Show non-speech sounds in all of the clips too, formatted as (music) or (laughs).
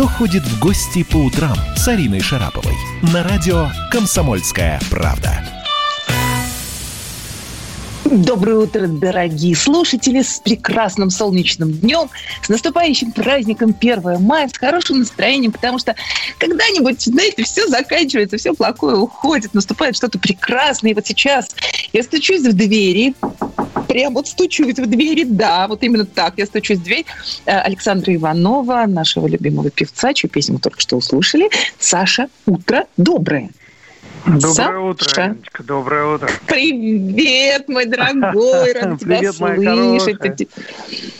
кто ходит в гости по утрам с Ариной Шараповой на радио «Комсомольская правда». Доброе утро, дорогие слушатели, с прекрасным солнечным днем, с наступающим праздником 1 мая, с хорошим настроением, потому что когда-нибудь, знаете, все заканчивается, все плохое уходит, наступает что-то прекрасное. И вот сейчас я стучусь в двери, прям вот стучусь в двери, да, вот именно так, я стучусь в дверь э, Александра Иванова, нашего любимого певца, чью песню мы только что услышали. Саша, утро доброе. Доброе Саша. утро, Анечка, доброе утро. Привет, мой дорогой, (laughs) рад тебя слышать.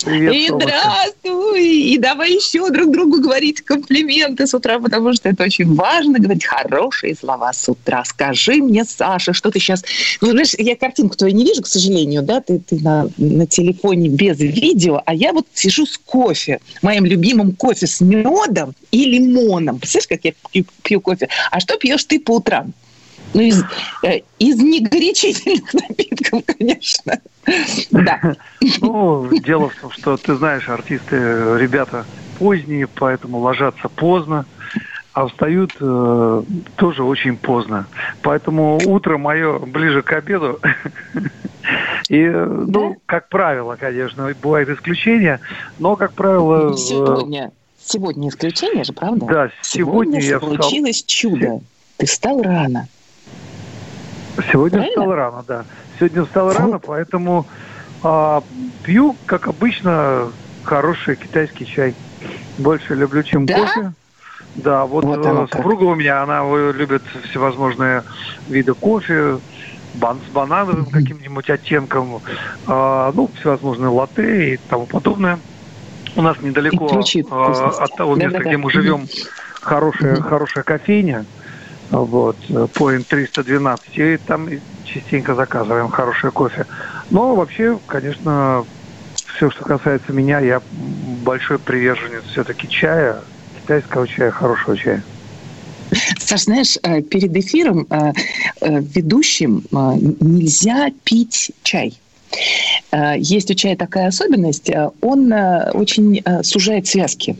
Привет, и здравствуй, и давай еще друг другу говорить комплименты с утра, потому что это очень важно, говорить хорошие слова с утра. Скажи мне, Саша, что ты сейчас... Ну, знаешь, я картинку твою не вижу, к сожалению, да, ты, ты на, на телефоне без видео, а я вот сижу с кофе, моим любимым кофе с медом и лимоном. Представляешь, как я пью, пью кофе? А что пьешь ты по утрам? Ну, из, э, из негорячительных (laughs) напитков, конечно. Да. Ну, дело в том, что ты знаешь, артисты, ребята поздние, поэтому ложатся поздно, а встают э, тоже очень поздно. Поэтому утро мое ближе к обеду. (laughs) И, ну, как правило, конечно, бывают исключения, но, как правило... Сегодня, сегодня исключение же, правда? Да, сегодня, сегодня я встал... чудо. Ты встал рано. Сегодня Правильно? встал рано, да. Сегодня встал рано, поэтому а, пью, как обычно, хороший китайский чай. Больше люблю, чем да? кофе. Да, вот, вот э, супруга у меня, она любит всевозможные виды кофе, бан с банановым mm-hmm. каким-нибудь оттенком, а, ну, всевозможные латте и тому подобное. У нас недалеко а, от того места, да, да, где мы живем, хорошая, mm-hmm. хорошая кофейня вот, Point 312, и там частенько заказываем хороший кофе. Но вообще, конечно, все, что касается меня, я большой приверженец все-таки чая, китайского чая, хорошего чая. Саш, знаешь, э, перед эфиром э, э, ведущим нельзя пить чай. Есть у чая такая особенность, он очень сужает связки.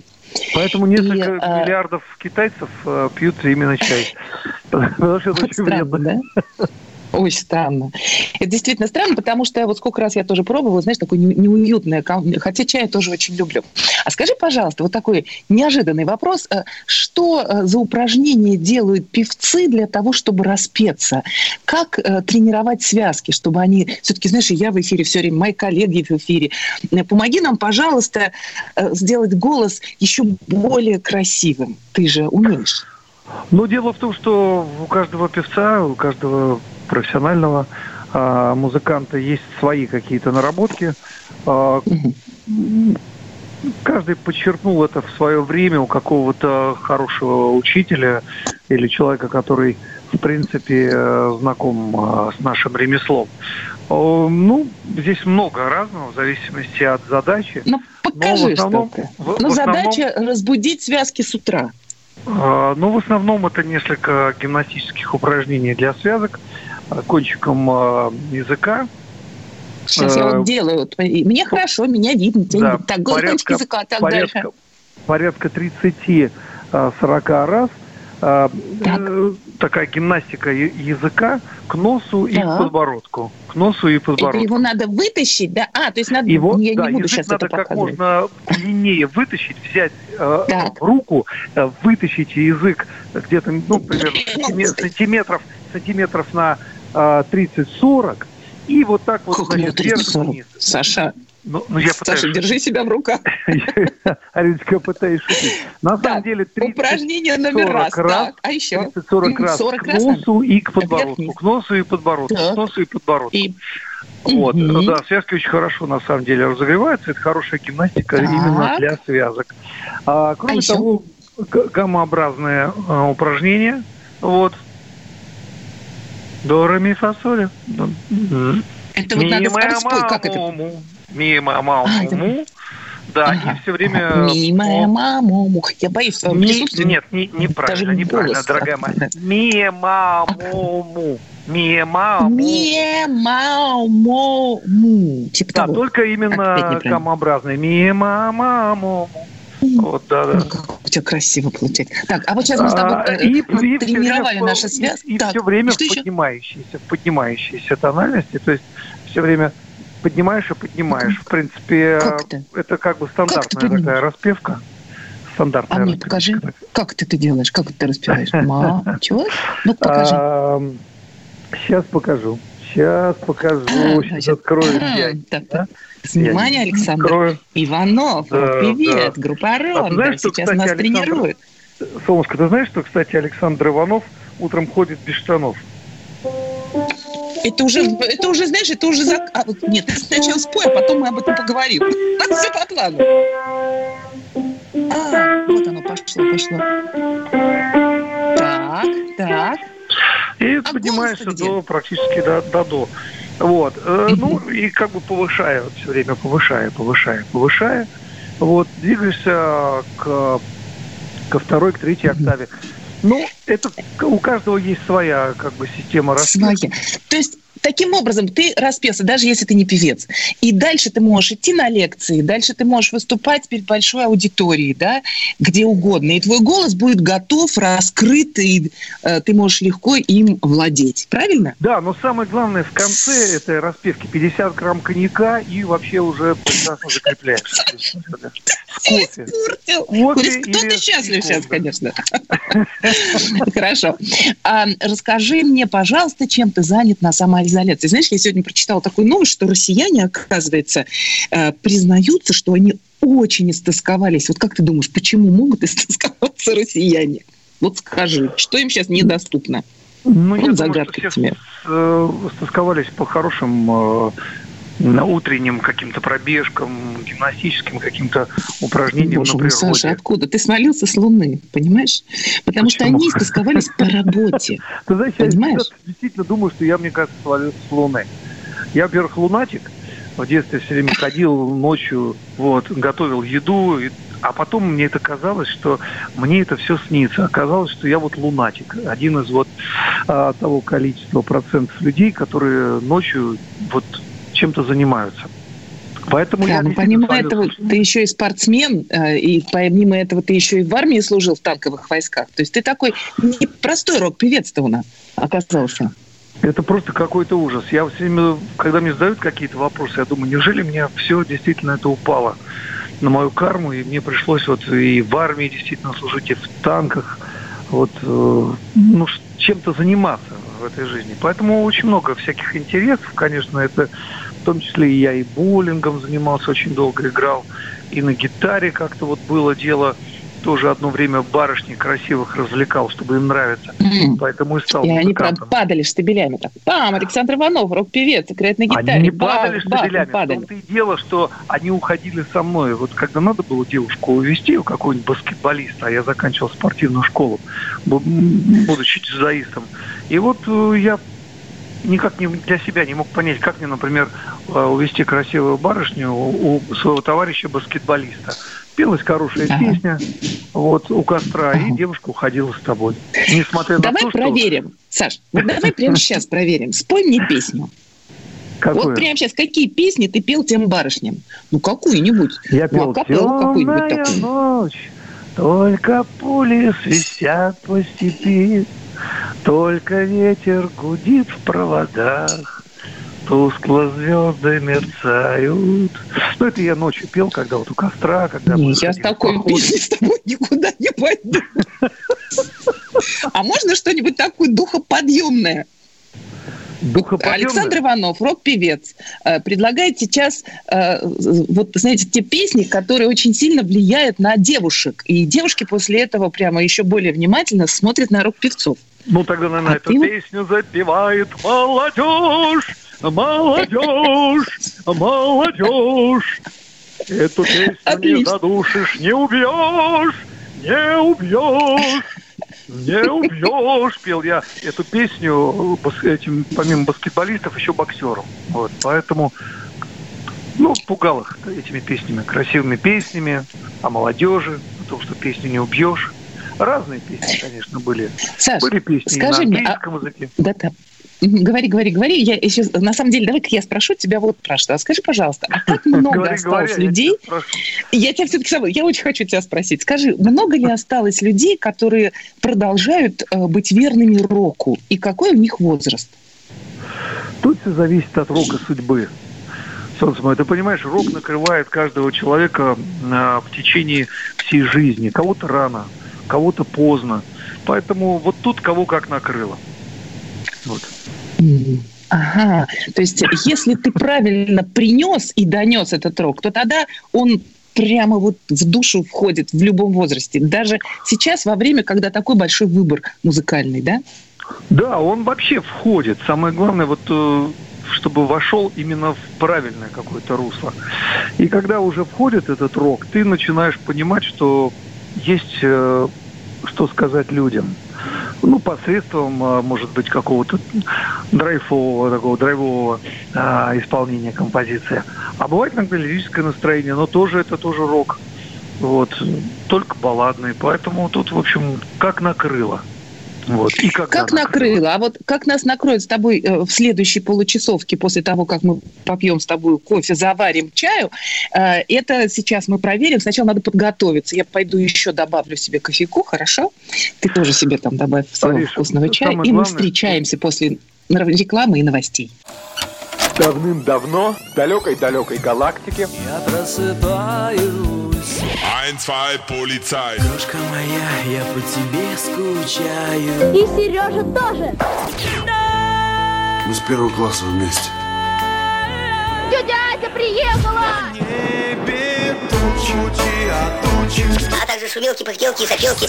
Поэтому несколько и, а, миллиардов китайцев э, пьют именно чай. (laughs) Потому что это очень вредно. (laughs) Очень странно. Это действительно странно, потому что вот сколько раз я тоже пробовала, знаешь, такое неуютное, хотя чай я тоже очень люблю. А скажи, пожалуйста, вот такой неожиданный вопрос. Э, что э, за упражнения делают певцы для того, чтобы распеться? Как э, тренировать связки, чтобы они... Все-таки, знаешь, я в эфире все время, мои коллеги в эфире. Помоги нам, пожалуйста, сделать голос еще более красивым. Ты же умеешь. Ну, дело в том, что у каждого певца, у каждого профессионального а, музыканта есть свои какие-то наработки. А, каждый подчеркнул это в свое время у какого-то хорошего учителя или человека, который, в принципе, э, знаком а, с нашим ремеслом. Ну, здесь много разного, в зависимости от задачи. Ну, покажи Но основном, что-то. В, Но в основном, задача разбудить связки с утра. Ну, в основном это несколько гимнастических упражнений для связок кончиком э, языка. Сейчас я вот э, делаю. Мне хорошо, меня видно. Да, так, порядка, языка, так порядка, дальше. Порядка 30-40 э, раз так. такая гимнастика языка к носу так. и к подбородку. К носу и подбородку. Это его надо вытащить, да? А, то есть надо, его, я да, не буду сейчас надо это как можно длиннее вытащить, взять э, руку, э, вытащить язык где-то, ну, примерно сантиметров, сантиметров на 30-40, и вот так вот, как значит, вверх вниз. Саша, ну, ну, я Саша, пытаюсь... держи себя в руках. (laughs) Ариночка, я пытаюсь шутить. На самом деле 30 упражнение номер раз. Так, а еще? 30-40 раз 40 к носу и к подбородку. К носу и подбородку. К носу и подбородку. Вот, mm да, связки очень хорошо на самом деле разогреваются. Это хорошая гимнастика так. именно для связок. А, кроме а того, гаммообразные а, упражнения. Вот, до, ре, ми, фа, соль. Это вот надо скажи, спой, как это? Мимо, маму, му. Да, ага. и все время... Мимо, маму. Я боюсь в своем присутствии. Нет, не, неправильно, неправильно, дорогая моя. Мимо, маму. Мимо, маму. Типа да, только именно камообразный. Мимо, маму. Вот, да, да. у тебя красиво получается. Так, а вот сейчас мы с тобой а, и, и тренировали время, наши связки. И, и так, все время в поднимающейся, в поднимающейся тональности, то есть все время поднимаешь и поднимаешь. В принципе, как это как бы стандартная как такая распевка. Стандартная а мне распевка. покажи, как ты это делаешь, как ты распеваешь? (laughs) Ма, чего? Ну, покажи. сейчас покажу. Сейчас покажу. А, сейчас открою. (clears throat) Так, Внимание, Александр открою. Иванов. Да, привет, да. группа Рон. А знаешь, что, сейчас кстати, нас Александр... тренируют. Солнышко, ты знаешь, что, кстати, Александр Иванов утром ходит без штанов? Это уже, это уже, знаешь, это уже... Зак... А, нет, ты сначала спой, а потом мы об этом поговорим. (laughs) Все по плану. А, вот оно пошло, пошло. Так, так. И а поднимаешься до, практически до, до до. Вот. Э, ну, и как бы повышая, все время повышая, повышая, повышая. Вот, двигаешься к, ко второй, к третьей октаве. Ну, это у каждого есть своя как бы система. Своя. То есть таким образом ты распелся, даже если ты не певец. И дальше ты можешь идти на лекции, дальше ты можешь выступать перед большой аудиторией, да, где угодно. И твой голос будет готов, раскрыт, и э, ты можешь легко им владеть. Правильно? Да, но самое главное в конце этой распевки 50 грамм коньяка и вообще уже прекрасно закрепляешься. (laughs) Кофе. Кофе Кто-то счастлив сейчас, конечно. (laughs) Хорошо. А, расскажи мне, пожалуйста, чем ты занят на самоизоляции. Знаешь, я сегодня прочитала такую новость, что россияне, оказывается, э, признаются, что они очень истосковались. Вот как ты думаешь, почему могут истосковаться (laughs) россияне? Вот скажи, что им сейчас недоступно? Ну, вот я загадка думаю, что все э, стосковались по хорошим э, утренним каким-то пробежкам, гимнастическим каким-то упражнениям Боже на природе. Саша, откуда? Ты смолился с Луны, понимаешь? Потому Почему? что они истосковались по работе. (laughs) Ты знаешь, понимаешь? я действительно думаю, что я, мне кажется, свалился с Луны. Я, во-первых, лунатик. В детстве все время ходил ночью, вот, готовил еду, а потом мне это казалось, что мне это все снится. Оказалось, что я вот лунатик. Один из вот а, того количества процентов людей, которые ночью вот чем-то занимаются. Поэтому да, я ну, помимо свалю... этого ты еще и спортсмен, э, и помимо этого ты еще и в армии служил в танковых войсках. То есть ты такой непростой рок-певец-то у нас оказался. Это просто какой-то ужас. Я все время, когда мне задают какие-то вопросы, я думаю, неужели мне все действительно это упало на мою карму, и мне пришлось вот и в армии действительно служить, и в танках, вот, э, ну, чем-то заниматься в этой жизни. Поэтому очень много всяких интересов, конечно, это в том числе и я и боулингом занимался, очень долго играл, и на гитаре как-то вот было дело тоже одно время барышни красивых развлекал, чтобы им нравится. Mm. Поэтому и стал И они прям падали штабелями. Так, пам, Александр Иванов, рок-певец, играет на гитаре. Они не падали бах, штабелями. Бах, в том-то и дело, что они уходили со мной. Вот когда надо было девушку увезти, у какого-нибудь баскетболиста, а я заканчивал спортивную школу, будучи дзюдоистом. И вот э, я никак не для себя не мог понять, как мне, например, э, увести красивую барышню у своего товарища баскетболиста. Пелась хорошая ага. песня, вот у костра, ага. и девушка уходила с тобой. Несмотря давай на то, проверим, что... Саш, вот давай прямо (laughs) сейчас проверим. Спой мне песню. Какую? Вот прямо сейчас, какие песни ты пел тем барышням? Ну, какую-нибудь. Я пел ну, а какую-нибудь такую. ночь, только пули свистят по степи, только ветер гудит в проводах, тускло звезды мерцают. Ну, это я ночью пел, когда вот у костра, когда... Не, я с такой песней с тобой никуда не пойду. А можно что-нибудь такое духоподъемное? Александр Иванов, рок-певец, э, предлагает сейчас, э, вот, знаете, те песни, которые очень сильно влияют на девушек. И девушки после этого прямо еще более внимательно смотрят на рок-певцов. Ну, тогда, наверное, а эту ты... песню запевает молодежь, молодежь, молодежь. Эту песню Отлично. не задушишь, не убьешь, не убьешь. Не убьешь, пел я эту песню этим, помимо баскетболистов, еще боксером. Вот, поэтому ну, пугал их этими песнями, красивыми песнями о молодежи, о том, что песню не убьешь. Разные песни, конечно, были. Саш, были песни скажи на мне, а... языке. Да, да. Говори, говори, говори. Я еще, на самом деле, давай-ка я спрошу тебя вот про что. Скажи, пожалуйста, а как (laughs) много осталось людей? Я тебя все-таки я очень хочу тебя спросить. Скажи, много ли осталось людей, которые продолжают э, быть верными року? И какой у них возраст? Тут все зависит от рока судьбы. Солнце мое, ты понимаешь, рок накрывает каждого человека в течение всей жизни. Кого-то рано, кого-то поздно. Поэтому вот тут кого как накрыло. Вот. Ага, то есть если ты правильно принес и донес этот рок, то тогда он прямо вот в душу входит в любом возрасте. Даже сейчас, во время, когда такой большой выбор музыкальный, да? Да, он вообще входит. Самое главное, вот э, чтобы вошел именно в правильное какое-то русло. И когда уже входит этот рок, ты начинаешь понимать, что есть э, что сказать людям ну, посредством, а, может быть, какого-то драйвового, такого драйвового а, исполнения композиции. А бывает иногда лирическое настроение, но тоже это тоже рок. Вот, только балладный. Поэтому тут, в общем, как накрыло. Вот. И как, как накрыло? А вот как нас накроет с тобой э, в следующей получасовке после того, как мы попьем с тобой кофе, заварим чаю, э, это сейчас мы проверим. Сначала надо подготовиться. Я пойду еще добавлю себе кофейку, хорошо? Ты тоже себе там добавь своего Париж, вкусного чая. И главное... мы встречаемся после рекламы и новостей. Давным-давно в далекой-далекой галактике Я просыпаюсь Ein, zwei, полицай. Крошка моя, я по тебе скучаю. И Сережа тоже. Мы с первого класса вместе. Тетя Ася приехала! небе тучи, а тучи. А также шумелки, пыхтелки и сопелки.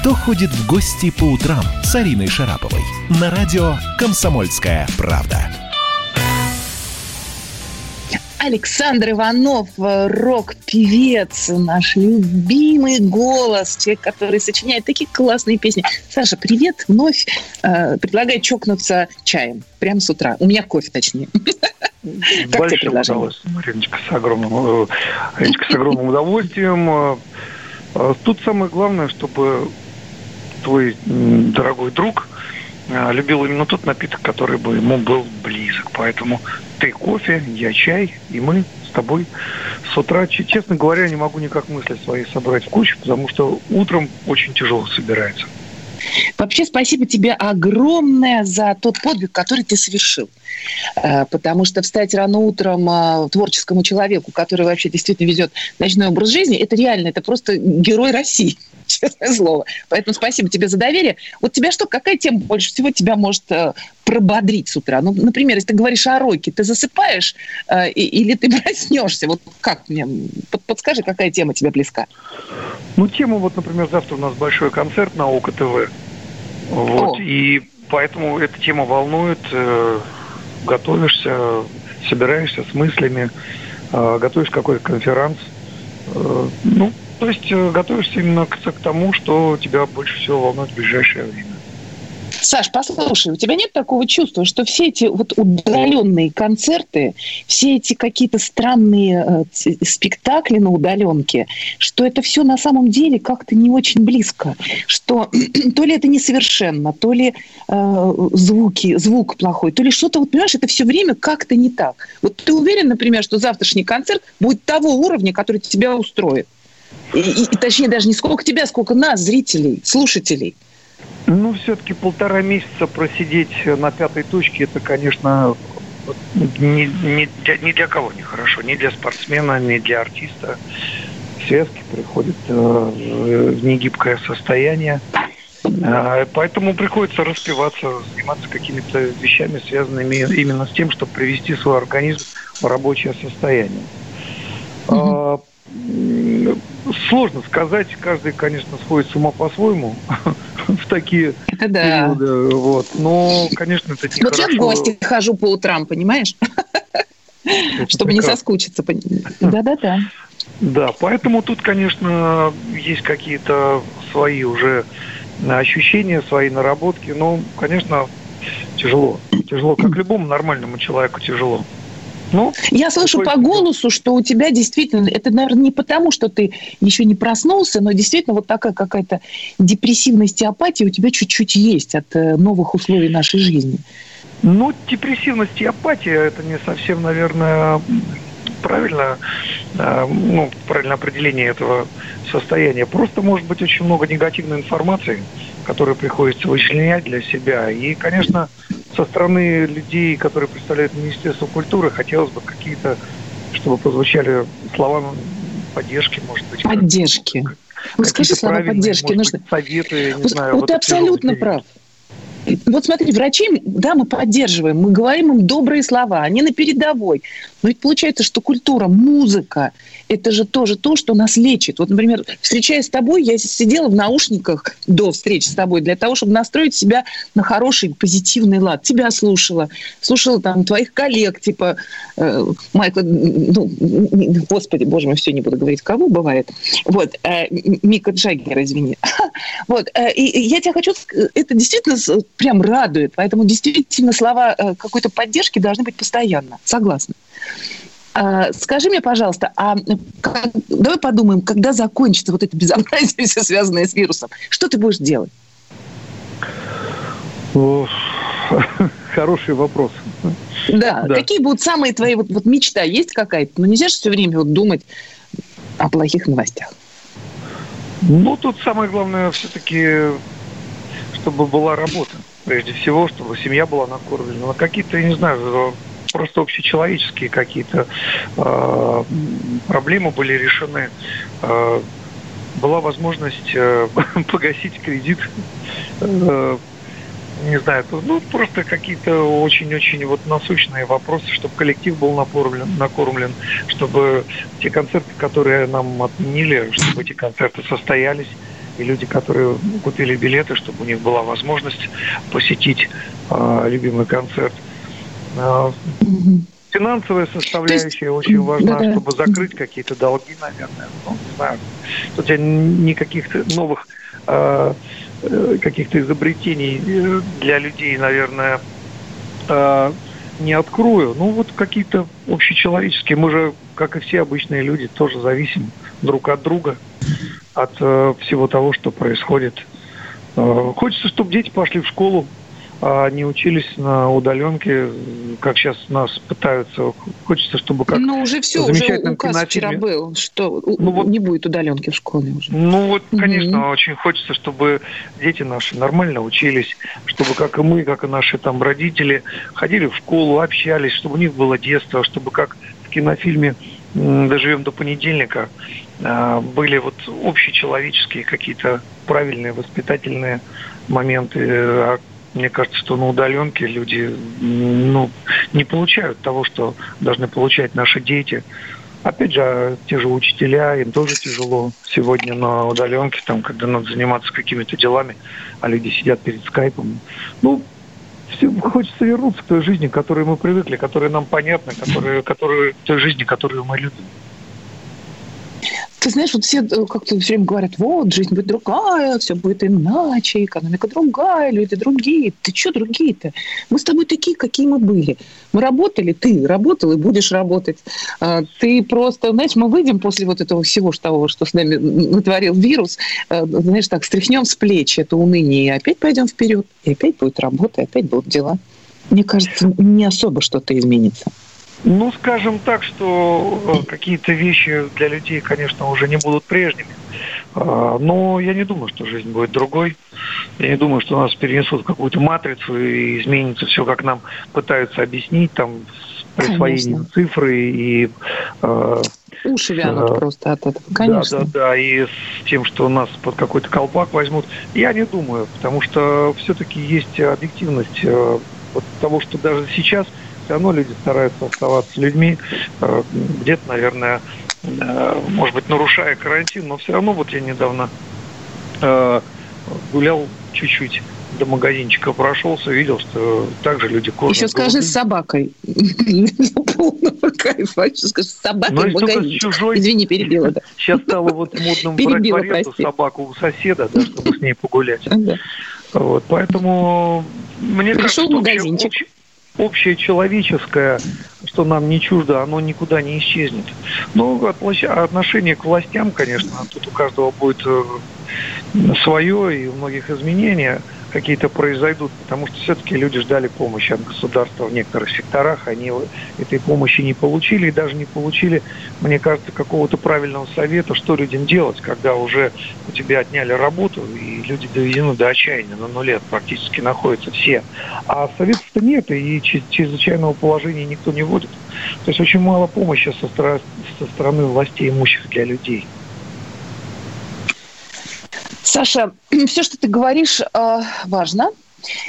Кто ходит в гости по утрам с Ариной Шараповой? На радио «Комсомольская правда». Александр Иванов, рок-певец, наш любимый голос, человек, который сочиняет такие классные песни. Саша, привет, вновь. Э, предлагаю чокнуться чаем прямо с утра. У меня кофе, точнее. (laughs) Как тебе предложение? Мариночка, с огромным, э, с огромным удовольствием. Э, тут самое главное, чтобы твой дорогой друг а, любил именно тот напиток, который бы ему был близок. Поэтому ты кофе, я чай, и мы с тобой с утра, честно говоря, не могу никак мысли свои собрать в кучу, потому что утром очень тяжело собирается. Вообще спасибо тебе огромное за тот подвиг, который ты совершил. Э, потому что встать рано утром э, творческому человеку, который вообще действительно везет ночной образ жизни, это реально, это просто герой России честное слово. Поэтому спасибо тебе за доверие. Вот тебя что, какая тема больше всего тебя может э, прободрить с утра? Ну, например, если ты говоришь о роке, ты засыпаешь э, или ты (laughs) проснешься? Вот как мне? Под, подскажи, какая тема тебе близка? Ну, тема, вот, например, завтра у нас большой концерт на ОКО ТВ. Вот, О. и поэтому эта тема волнует, э, готовишься, собираешься с мыслями, э, готовишь какой-то конферанс. Э, ну, то есть э, готовишься именно к, к тому, что тебя больше всего волнует в ближайшее время. Саш, послушай, у тебя нет такого чувства, что все эти вот удаленные концерты, все эти какие-то странные э, спектакли на удаленке, что это все на самом деле как-то не очень близко, что (clears throat) то ли это несовершенно, то ли э, звуки, звук плохой, то ли что-то, вот понимаешь, это все время как-то не так. Вот ты уверен, например, что завтрашний концерт будет того уровня, который тебя устроит? И, и, точнее, даже не сколько тебя, сколько нас, зрителей, слушателей. Ну, все-таки полтора месяца просидеть на пятой точке, это, конечно, не, не, для, ни для кого не хорошо. Ни для спортсмена, ни для артиста. Связки приходят э, в негибкое состояние. Э, поэтому приходится распиваться, заниматься какими-то вещами, связанными именно с тем, чтобы привести свой организм в рабочее состояние. Mm-hmm. Сложно сказать, каждый, конечно, сходит с ума по-своему (laughs) в такие это да. периоды. Вот. Но, конечно, это не Вот я в гости хожу по утрам, понимаешь? Чтобы не соскучиться. Да-да-да. Да, поэтому тут, конечно, есть какие-то свои уже ощущения, свои наработки. Но, конечно, тяжело. Тяжело, как любому нормальному человеку тяжело. Ну, Я слышу по голосу, что у тебя действительно, это, наверное, не потому, что ты еще не проснулся, но действительно вот такая какая-то депрессивность и апатия у тебя чуть-чуть есть от э, новых условий нашей жизни. Ну, депрессивность и апатия, это не совсем, наверное, правильно, э, ну, правильное определение этого состояния. Просто может быть очень много негативной информации, которую приходится вычленять для себя. И, конечно, со стороны людей, которые представляют Министерство культуры, хотелось бы какие-то, чтобы прозвучали слова поддержки, может быть. Поддержки. Вот скажи слова поддержки. Нужно. Быть, советы, не вот, знаю. Вот, вот ты абсолютно прав. Вот смотри, врачи, да, мы поддерживаем, мы говорим им добрые слова, они на передовой. Но ведь получается, что культура, музыка, это же тоже то, что нас лечит. Вот, например, встречаясь с тобой, я сидела в наушниках до встречи с тобой для того, чтобы настроить себя на хороший, позитивный лад. Тебя слушала, слушала там твоих коллег, типа э, Майкла, ну, господи, боже мой, все, не буду говорить, кого бывает. Вот, э, Мика Джаггера, извини. (laughs) Вот, э, и я тебя хочу, это действительно прям радует, поэтому действительно слова э, какой-то поддержки должны быть постоянно. Согласна. А, скажи мне, пожалуйста, а как, давай подумаем, когда закончится вот это безобразие, (laughs) все связанное с вирусом, что ты будешь делать? (laughs) Хороший вопрос. Да. да. Какие будут самые твои вот, вот мечта? Есть какая-то? Ну, нельзя же все время вот думать о плохих новостях. Ну, тут самое главное все-таки, чтобы была работа. Прежде всего, чтобы семья была накормлена. Какие-то, я не знаю, просто общечеловеческие какие-то э, проблемы были решены. Э, была возможность э, (laughs) погасить кредит. Э, не знаю, ну просто какие-то очень-очень вот насущные вопросы, чтобы коллектив был накормлен, накормлен, чтобы те концерты, которые нам отменили, чтобы эти концерты состоялись, и люди, которые купили билеты, чтобы у них была возможность посетить э, любимый концерт. Э, финансовая составляющая есть, очень важна, да, чтобы закрыть какие-то долги, наверное. Ну, не знаю. Тут я никаких новых э, э, каких-то изобретений э, для людей, наверное, э, не открою. Ну, вот какие-то общечеловеческие. Мы же, как и все обычные люди, тоже зависим друг от друга, от э, всего того, что происходит. Э, хочется, чтобы дети пошли в школу, а не учились на удаленке, как сейчас нас пытаются. Хочется, чтобы как Ну, уже все, уже указ кинофильме... вчера был, что ну, вот, не будет удаленки в школе уже. Ну, вот, конечно, mm очень хочется, чтобы дети наши нормально учились, чтобы, как и мы, как и наши там родители, ходили в школу, общались, чтобы у них было детство, чтобы как в кинофильме «Доживем до понедельника» а, были вот общечеловеческие какие-то правильные воспитательные моменты, а мне кажется, что на удаленке люди ну, не получают того, что должны получать наши дети. Опять же, те же учителя, им тоже тяжело сегодня на удаленке, там, когда надо заниматься какими-то делами, а люди сидят перед скайпом. Ну, все, хочется вернуться к той жизни, к которой мы привыкли, которая нам понятна, которая, которая, той жизни, которую мы любим. Ты знаешь, вот все э, как-то все время говорят, вот, жизнь будет другая, все будет иначе, экономика другая, люди другие. Ты что другие-то? Мы с тобой такие, какие мы были. Мы работали, ты работал и будешь работать. А, ты просто, знаешь, мы выйдем после вот этого всего того, что с нами натворил вирус, э, знаешь, так, стряхнем с плеч это уныние, и опять пойдем вперед, и опять будет работа, и опять будут дела. Мне кажется, не особо что-то изменится. Ну, скажем так, что э, какие-то вещи для людей, конечно, уже не будут прежними. А, но я не думаю, что жизнь будет другой. Я не думаю, что нас перенесут в какую-то матрицу и изменится все, как нам пытаются объяснить, там, с присвоением конечно. цифры и э, Уши вянут а, просто от этого, конечно. Да, да, да, и с тем, что нас под какой-то колпак возьмут. Я не думаю, потому что все-таки есть объективность э, вот того, что даже сейчас равно люди стараются оставаться людьми, э, где-то, наверное, э, может быть, нарушая карантин, но все равно вот я недавно э, гулял чуть-чуть до магазинчика прошелся, видел, что также люди кормят. Еще скажи с собакой. (laughs) Полного кайфа. Еще скажи с собакой Ну, в чужой. Извини, перебила. да. (laughs) Сейчас стало вот модным брать Перебила, прости. собаку у соседа, да, чтобы с ней погулять. (laughs) Да. Вот, поэтому мне Пришел кажется, в магазинчик. общее, общее человеческое, что нам не чуждо, оно никуда не исчезнет. Ну, отнош- отношение к властям, конечно, тут у каждого будет э, свое, и у многих изменения какие-то произойдут, потому что все-таки люди ждали помощи от государства в некоторых секторах, они этой помощи не получили и даже не получили, мне кажется, какого-то правильного совета, что людям делать, когда уже у тебя отняли работу, и люди доведены до отчаяния, на нуле практически находятся все. А советов-то нет, и чрезвычайного положения никто не вводит. То есть очень мало помощи со, стра- со стороны властей имущих для людей. Саша, (clears throat) все, что ты говоришь, э, важно.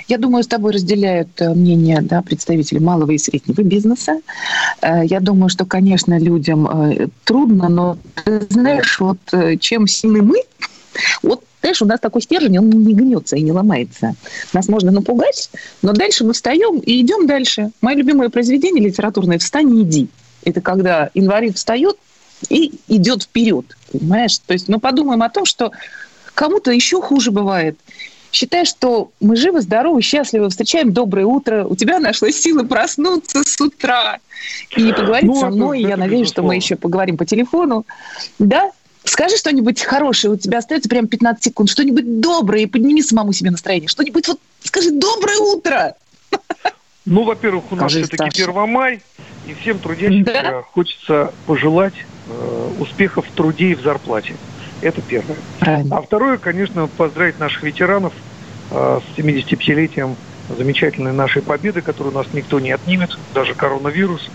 Я думаю, с тобой разделяют э, мнение да, представители малого и среднего бизнеса. Э, Я думаю, что, конечно, людям трудно, но ты знаешь, вот чем сильны мы, (laughs) вот знаешь, у нас такой стержень, он не гнется и не ломается. Нас можно напугать, но дальше мы встаем и идем дальше. Мое любимое произведение литературное «Встань и иди». Это когда инвалид встает и идет вперед, понимаешь? То есть мы подумаем о том, что кому-то еще хуже бывает. Считай, что мы живы, здоровы, счастливы, встречаем доброе утро. У тебя нашлась сила проснуться с утра и поговорить Ну, со это- мной. Я это надеюсь, что мы еще поговорим по телефону. Да? Скажи что-нибудь хорошее, у тебя остается прям 15 секунд. Что-нибудь доброе, и подними самому себе настроение. Что-нибудь вот скажи «доброе утро». Ну, во-первых, у нас все-таки Саша. 1 май, и всем трудящимся Да. хочется пожелать э, успехов в труде и в зарплате. Это первое. Правильно. А второе, конечно, поздравить наших ветеранов э, с 75-летием замечательной нашей победы, которую у нас никто не отнимет, даже коронавирус.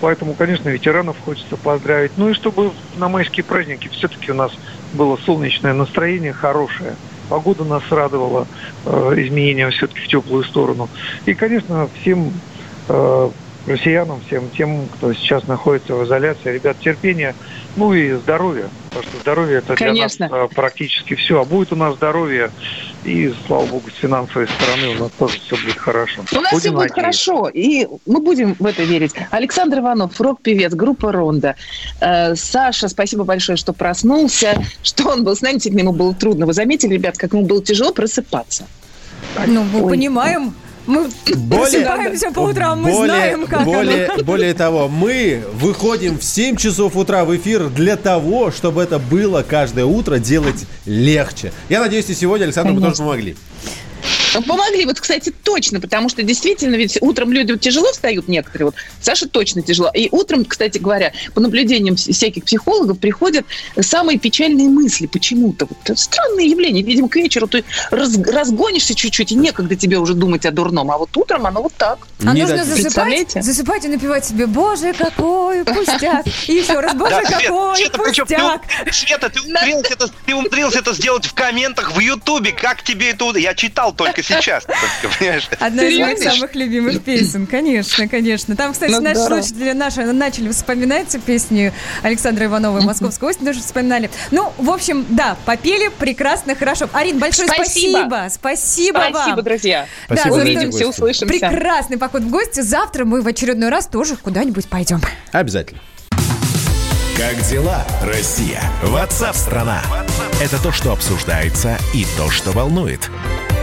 Поэтому, конечно, ветеранов хочется поздравить. Ну и чтобы на майские праздники все-таки у нас было солнечное настроение, хорошее. Погода нас радовала, э, изменения все-таки в теплую сторону. И, конечно, всем э, россиянам, всем тем, кто сейчас находится в изоляции, ребят, терпения, ну и здоровья. Потому что здоровье это Конечно. для нас э, практически все. А будет у нас здоровье, и, слава богу, с финансовой стороны у нас тоже все будет хорошо. У нас все Будем будет надеяться. хорошо, и мы будем в это верить. Александр Иванов, рок-певец, группа «Ронда». Э, Саша, спасибо большое, что проснулся, что он был с нами. Сегодня ему было трудно. Вы заметили, ребят, как ему было тяжело просыпаться? Ну, мы Ой. понимаем. Мы Более- просыпаемся по утрам, мы более, знаем, как более, оно. более того, мы выходим в 7 часов утра в эфир для того, чтобы это было каждое утро делать легче. Я надеюсь, и сегодня, Александр, мы тоже Конечно. помогли. Ну, Помогли, вот, кстати, точно, потому что действительно ведь утром люди вот тяжело встают некоторые, вот Саша точно тяжело. И утром, кстати говоря, по наблюдениям вс- всяких психологов приходят самые печальные мысли почему-то. Вот, странное явление. Видимо, к вечеру ты раз- разгонишься чуть-чуть, и некогда тебе уже думать о дурном. А вот утром оно вот так. А Не нужно дать- засыпать, засыпать и напевать себе «Боже, какой пустяк!» И еще раз «Боже, какой пустяк!» Света, ты умудрился, это, ты умудрился это сделать в комментах в Ютубе. Как тебе это удалось? Я читал только сейчас, только, понимаешь? Одна из моих самых любимых песен, конечно, конечно. Там, кстати, Ну, наши здорово. слушатели наши начали вспоминать песни Александра Иванова «Московская осень», тоже вспоминали. Ну, в общем, да, попели прекрасно, хорошо. Арин, большое Спасибо. спасибо. Спасибо, Спасибо, вам. друзья. Спасибо Да, Увидимся, гости. услышимся. Прекрасный поход в гости. Завтра мы в очередной раз тоже куда-нибудь пойдем. Обязательно. Как дела, Россия? Ватсап-страна! Это то, что обсуждается и то, что волнует.